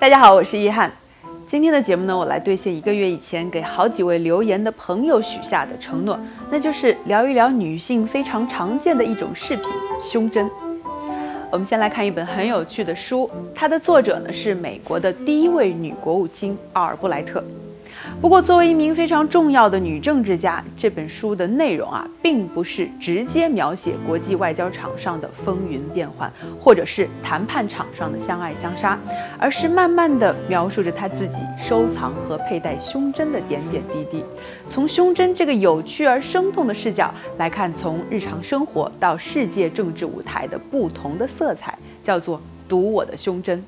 大家好，我是易翰。今天的节目呢，我来兑现一个月以前给好几位留言的朋友许下的承诺，那就是聊一聊女性非常常见的一种饰品——胸针。我们先来看一本很有趣的书，它的作者呢是美国的第一位女国务卿奥尔布莱特。不过，作为一名非常重要的女政治家，这本书的内容啊，并不是直接描写国际外交场上的风云变幻，或者是谈判场上的相爱相杀，而是慢慢的描述着她自己收藏和佩戴胸针的点点滴滴。从胸针这个有趣而生动的视角来看，从日常生活到世界政治舞台的不同的色彩，叫做读我的胸针。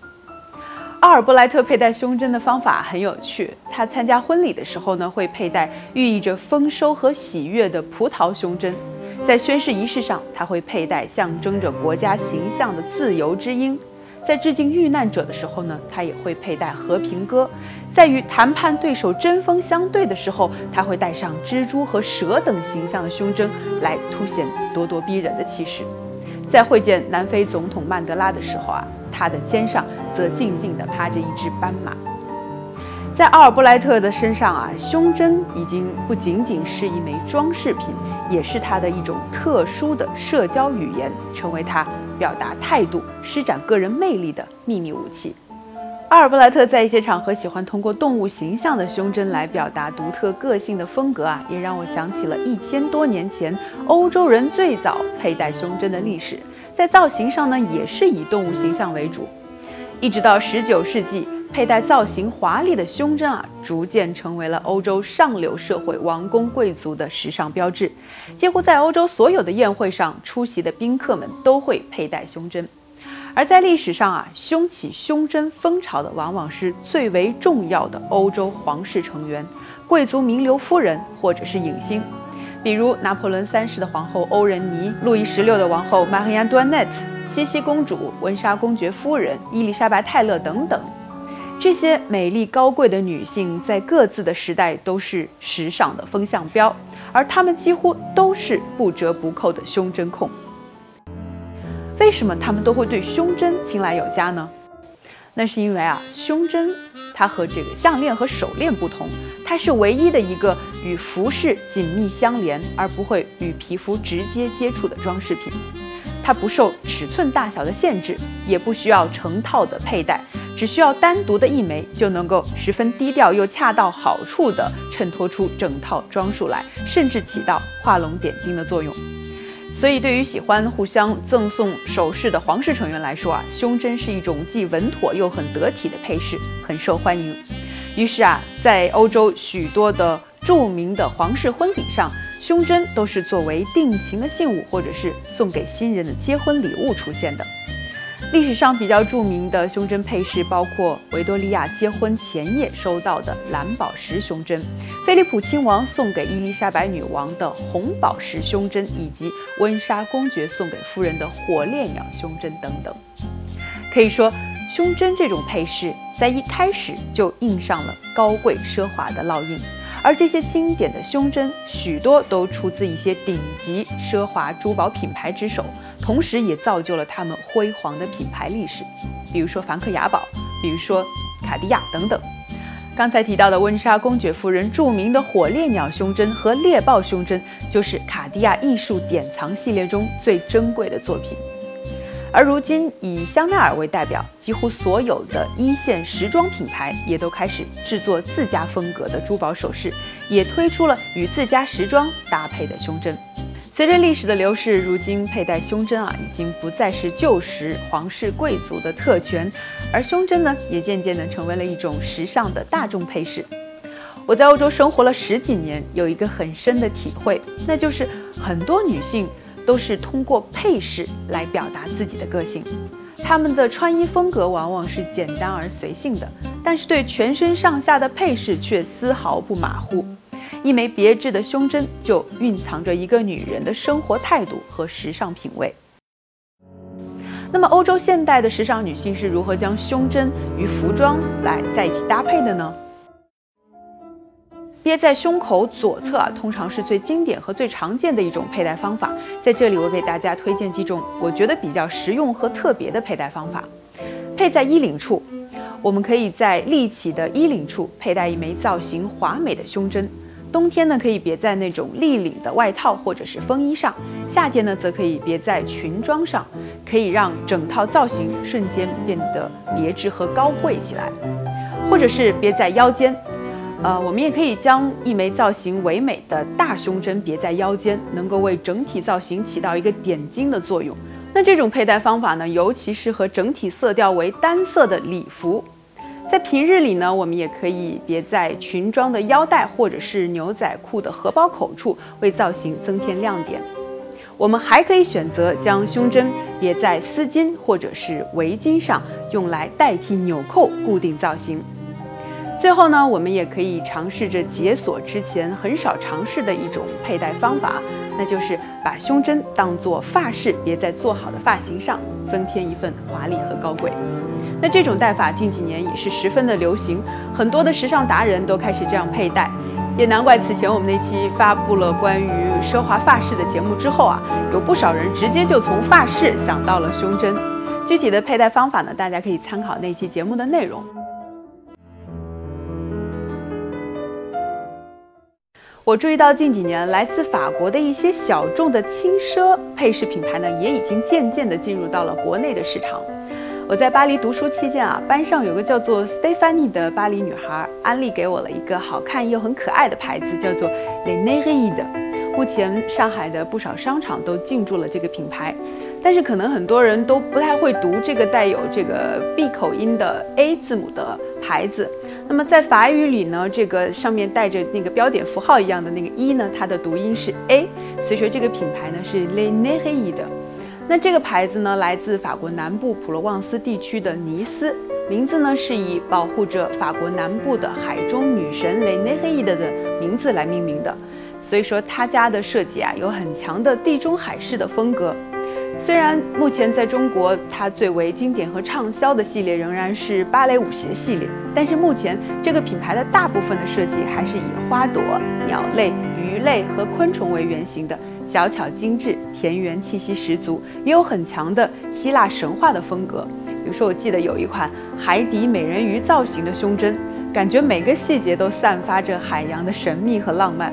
奥尔布莱特佩戴胸针的方法很有趣。他参加婚礼的时候呢，会佩戴寓意着丰收和喜悦的葡萄胸针；在宣誓仪式上，他会佩戴象征着国家形象的自由之鹰；在致敬遇难者的时候呢，他也会佩戴和平鸽；在与谈判对手针锋相对的时候，他会戴上蜘蛛和蛇等形象的胸针，来凸显咄咄逼人的气势；在会见南非总统曼德拉的时候啊。他的肩上则静静地趴着一只斑马。在奥尔布莱特的身上啊，胸针已经不仅仅是一枚装饰品，也是他的一种特殊的社交语言，成为他表达态度、施展个人魅力的秘密武器。奥尔布莱特在一些场合喜欢通过动物形象的胸针来表达独特个性的风格啊，也让我想起了一千多年前欧洲人最早佩戴胸针的历史。在造型上呢，也是以动物形象为主，一直到十九世纪，佩戴造型华丽的胸针啊，逐渐成为了欧洲上流社会王公贵族的时尚标志。几乎在欧洲所有的宴会上出席的宾客们都会佩戴胸针。而在历史上啊，胸起胸针风潮的往往是最为重要的欧洲皇室成员、贵族名流夫人或者是影星。比如拿破仑三世的皇后欧仁妮、路易十六的王后玛丽安·多涅特、茜茜公主、温莎公爵夫人、伊丽莎白·泰勒等等，这些美丽高贵的女性在各自的时代都是时尚的风向标，而她们几乎都是不折不扣的胸针控。为什么她们都会对胸针青睐有加呢？那是因为啊，胸针它和这个项链和手链不同。它是唯一的一个与服饰紧密相连，而不会与皮肤直接接触的装饰品。它不受尺寸大小的限制，也不需要成套的佩戴，只需要单独的一枚就能够十分低调又恰到好处地衬托出整套装束来，甚至起到画龙点睛的作用。所以，对于喜欢互相赠送首饰的皇室成员来说啊，胸针是一种既稳妥又很得体的配饰，很受欢迎。于是啊，在欧洲许多的著名的皇室婚礼上，胸针都是作为定情的信物，或者是送给新人的结婚礼物出现的。历史上比较著名的胸针配饰包括维多利亚结婚前夜收到的蓝宝石胸针，菲利普亲王送给伊丽莎白女王的红宝石胸针，以及温莎公爵送给夫人的火烈鸟胸针等等。可以说。胸针这种配饰在一开始就印上了高贵奢华的烙印，而这些经典的胸针许多都出自一些顶级奢华珠宝品牌之手，同时也造就了他们辉煌的品牌历史。比如说梵克雅宝，比如说卡地亚等等。刚才提到的温莎公爵夫人著名的火烈鸟胸针和猎豹胸针，就是卡地亚艺术典藏系列中最珍贵的作品。而如今，以香奈儿为代表，几乎所有的一线时装品牌也都开始制作自家风格的珠宝首饰，也推出了与自家时装搭配的胸针。随着历史的流逝，如今佩戴胸针啊，已经不再是旧时皇室贵族的特权，而胸针呢，也渐渐地成为了一种时尚的大众配饰。我在欧洲生活了十几年，有一个很深的体会，那就是很多女性。都是通过配饰来表达自己的个性，她们的穿衣风格往往是简单而随性的，但是对全身上下的配饰却丝毫不马虎。一枚别致的胸针就蕴藏着一个女人的生活态度和时尚品味。那么，欧洲现代的时尚女性是如何将胸针与服装来在一起搭配的呢？别在胸口左侧啊，通常是最经典和最常见的一种佩戴方法。在这里，我给大家推荐几种我觉得比较实用和特别的佩戴方法。配在衣领处，我们可以在立起的衣领处佩戴一枚造型华美的胸针。冬天呢，可以别在那种立领的外套或者是风衣上；夏天呢，则可以别在裙装上，可以让整套造型瞬间变得别致和高贵起来。或者是别在腰间，呃，我们也可以将一枚造型唯美的大胸针别在腰间，能够为整体造型起到一个点睛的作用。那这种佩戴方法呢，尤其适合整体色调为单色的礼服。在平日里呢，我们也可以别在裙装的腰带或者是牛仔裤的荷包口处，为造型增添亮点。我们还可以选择将胸针别在丝巾或者是围巾上，用来代替纽扣固定造型。最后呢，我们也可以尝试着解锁之前很少尝试的一种佩戴方法，那就是把胸针当做发饰别在做好的发型上，增添一份华丽和高贵。那这种戴法近几年也是十分的流行，很多的时尚达人都开始这样佩戴，也难怪此前我们那期发布了关于奢华发饰的节目之后啊，有不少人直接就从发饰想到了胸针。具体的佩戴方法呢，大家可以参考那期节目的内容。我注意到近几年来自法国的一些小众的轻奢配饰品牌呢，也已经渐渐地进入到了国内的市场。我在巴黎读书期间啊，班上有个叫做 Stephanie 的巴黎女孩，安利给我了一个好看又很可爱的牌子，叫做 Le n e r i 的。目前上海的不少商场都进驻了这个品牌，但是可能很多人都不太会读这个带有这个 B 口音的 A 字母的牌子。那么在法语里呢，这个上面带着那个标点符号一样的那个一呢，它的读音是 A，所以说这个品牌呢是 Le n e r i 的。那这个牌子呢，来自法国南部普罗旺斯地区的尼斯，名字呢是以保护着法国南部的海中女神雷内黑伊的的名字来命名的。所以说，他家的设计啊，有很强的地中海式的风格。虽然目前在中国，它最为经典和畅销的系列仍然是芭蕾舞鞋系列，但是目前这个品牌的大部分的设计还是以花朵、鸟类、鱼类和昆虫为原型的。小巧精致，田园气息十足，也有很强的希腊神话的风格。比如说，我记得有一款海底美人鱼造型的胸针，感觉每个细节都散发着海洋的神秘和浪漫。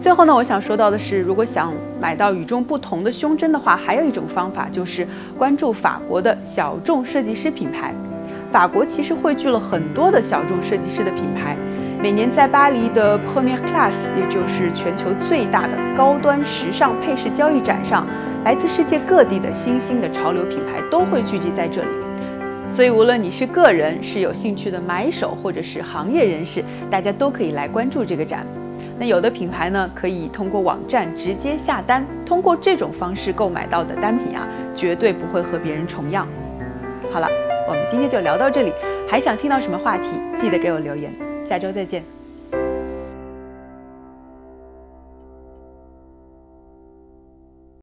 最后呢，我想说到的是，如果想买到与众不同的胸针的话，还有一种方法就是关注法国的小众设计师品牌。法国其实汇聚了很多的小众设计师的品牌。每年在巴黎的 Premier Class，也就是全球最大的高端时尚配饰交易展上，来自世界各地的新兴的潮流品牌都会聚集在这里。所以，无论你是个人，是有兴趣的买手，或者是行业人士，大家都可以来关注这个展。那有的品牌呢，可以通过网站直接下单，通过这种方式购买到的单品啊，绝对不会和别人重样。好了，我们今天就聊到这里，还想听到什么话题，记得给我留言。下周再见。